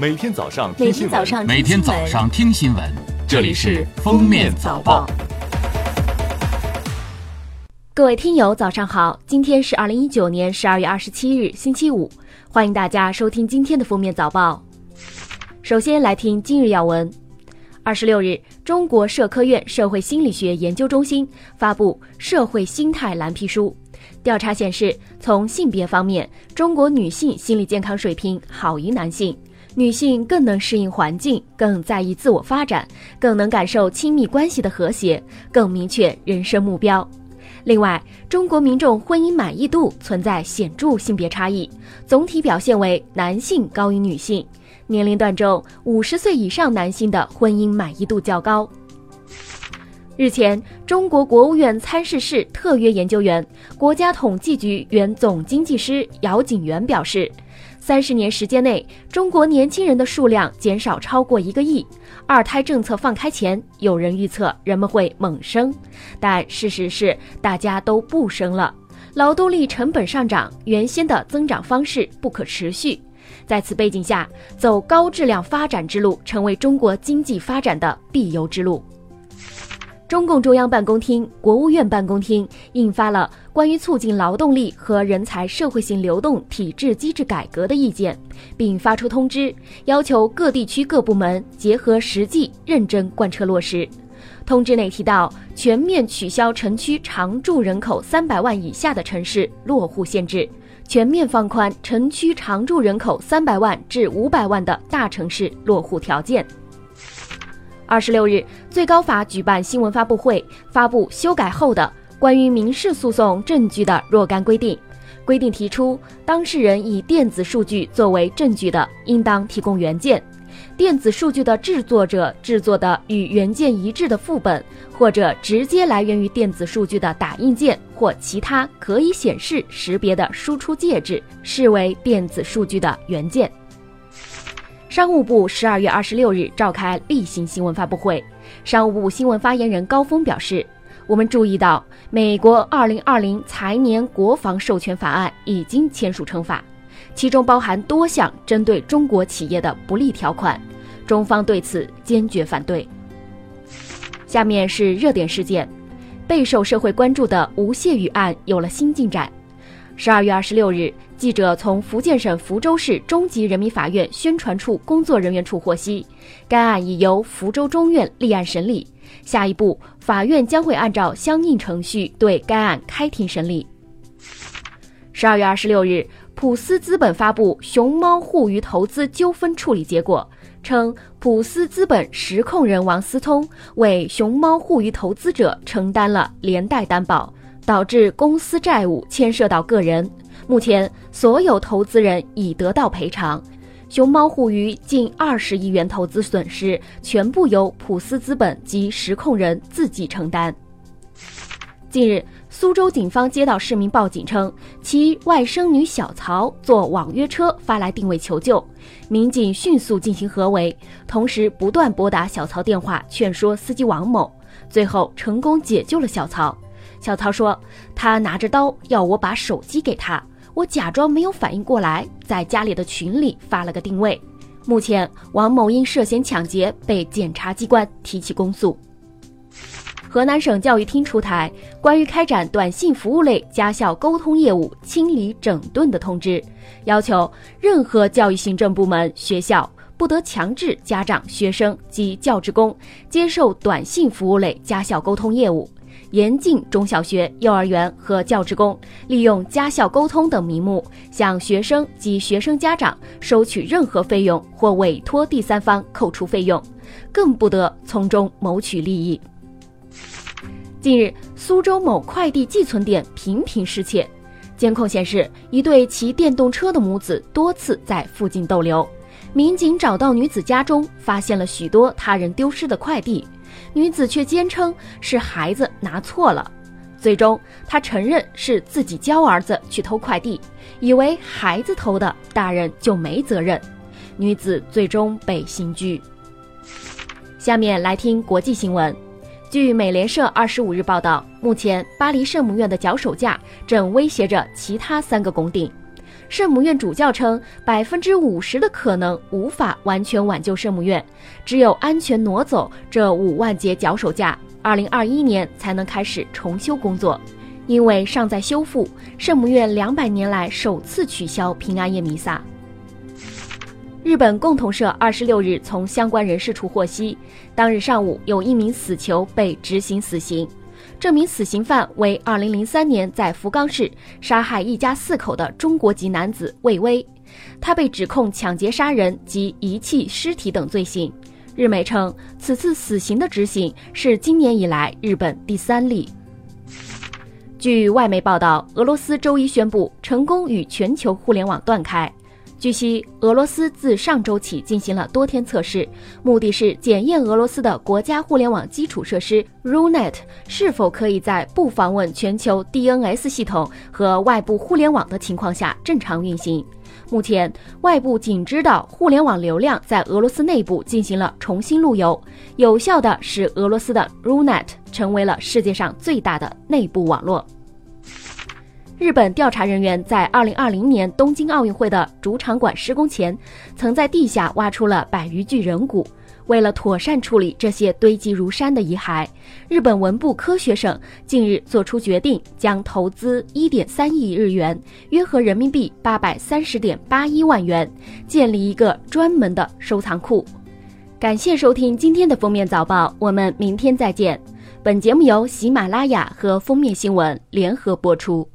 每天早上每听新闻，天早上每天早上听新闻，这里是《封面早报》。各位听友，早上好！今天是二零一九年十二月二十七日，星期五，欢迎大家收听今天的封面早报。首先来听今日要闻。二十六日，中国社科院社会心理学研究中心发布《社会心态蓝皮书》，调查显示，从性别方面，中国女性心理健康水平好于男性，女性更能适应环境，更在意自我发展，更能感受亲密关系的和谐，更明确人生目标。另外，中国民众婚姻满意度存在显著性别差异，总体表现为男性高于女性。年龄段中，五十岁以上男性的婚姻满意度较高。日前，中国国务院参事室特约研究员、国家统计局原总经济师姚景元表示，三十年时间内，中国年轻人的数量减少超过一个亿。二胎政策放开前，有人预测人们会猛生，但事实是大家都不生了。劳动力成本上涨，原先的增长方式不可持续。在此背景下，走高质量发展之路成为中国经济发展的必由之路。中共中央办公厅、国务院办公厅印发了关于促进劳动力和人才社会性流动体制机制改革的意见，并发出通知，要求各地区各部门结合实际，认真贯彻落实。通知内提到，全面取消城区常住人口三百万以下的城市落户限制，全面放宽城区常住人口三百万至五百万的大城市落户条件。二十六日，最高法举办新闻发布会，发布修改后的关于民事诉讼证据的若干规定。规定提出，当事人以电子数据作为证据的，应当提供原件；电子数据的制作者制作的与原件一致的副本，或者直接来源于电子数据的打印件或其他可以显示识别的输出介质，视为电子数据的原件。商务部十二月二十六日召开例行新闻发布会，商务部新闻发言人高峰表示，我们注意到美国二零二零财年国防授权法案已经签署成法，其中包含多项针对中国企业的不利条款，中方对此坚决反对。下面是热点事件，备受社会关注的吴谢宇案有了新进展。十二月二十六日，记者从福建省福州市中级人民法院宣传处工作人员处获悉，该案已由福州中院立案审理，下一步法院将会按照相应程序对该案开庭审理。十二月二十六日，普思资本发布熊猫互娱投资纠纷处理结果，称普思资本实控人王思聪为熊猫互娱投资者承担了连带担保。导致公司债务牵涉到个人，目前所有投资人已得到赔偿，熊猫互娱近二十亿元投资损失全部由普思资本及实控人自己承担。近日，苏州警方接到市民报警称，其外甥女小曹坐网约车发来定位求救，民警迅速进行合围，同时不断拨打小曹电话劝说司机王某，最后成功解救了小曹。小曹说：“他拿着刀要我把手机给他，我假装没有反应过来，在家里的群里发了个定位。目前，王某因涉嫌抢劫被检察机关提起公诉。”河南省教育厅出台关于开展短信服务类家校沟通业务清理整顿的通知，要求任何教育行政部门、学校不得强制家长、学生及教职工接受短信服务类家校沟通业务。严禁中小学、幼儿园和教职工利用家校沟通等名目向学生及学生家长收取任何费用或委托第三方扣除费用，更不得从中谋取利益。近日，苏州某快递寄存点频频失窃，监控显示一对骑电动车的母子多次在附近逗留。民警找到女子家中，发现了许多他人丢失的快递。女子却坚称是孩子拿错了，最终她承认是自己教儿子去偷快递，以为孩子偷的，大人就没责任。女子最终被刑拘。下面来听国际新闻。据美联社二十五日报道，目前巴黎圣母院的脚手架正威胁着其他三个拱顶。圣母院主教称，百分之五十的可能无法完全挽救圣母院，只有安全挪走这五万节脚手架，二零二一年才能开始重修工作。因为尚在修复，圣母院两百年来首次取消平安夜弥撒。日本共同社二十六日从相关人士处获悉，当日上午有一名死囚被执行死刑，这名死刑犯为二零零三年在福冈市杀害一家四口的中国籍男子魏巍，他被指控抢劫杀人及遗弃尸体等罪行。日媒称，此次死刑的执行是今年以来日本第三例。据外媒报道，俄罗斯周一宣布成功与全球互联网断开。据悉，俄罗斯自上周起进行了多天测试，目的是检验俄罗斯的国家互联网基础设施 RUNET 是否可以在不访问全球 DNS 系统和外部互联网的情况下正常运行。目前，外部仅知道互联网流量在俄罗斯内部进行了重新路由，有效的使俄罗斯的 RUNET 成为了世界上最大的内部网络。日本调查人员在2020年东京奥运会的主场馆施工前，曾在地下挖出了百余具人骨。为了妥善处理这些堆积如山的遗骸，日本文部科学省近日作出决定，将投资1.3亿日元（约合人民币830.81万元），建立一个专门的收藏库。感谢收听今天的封面早报，我们明天再见。本节目由喜马拉雅和封面新闻联合播出。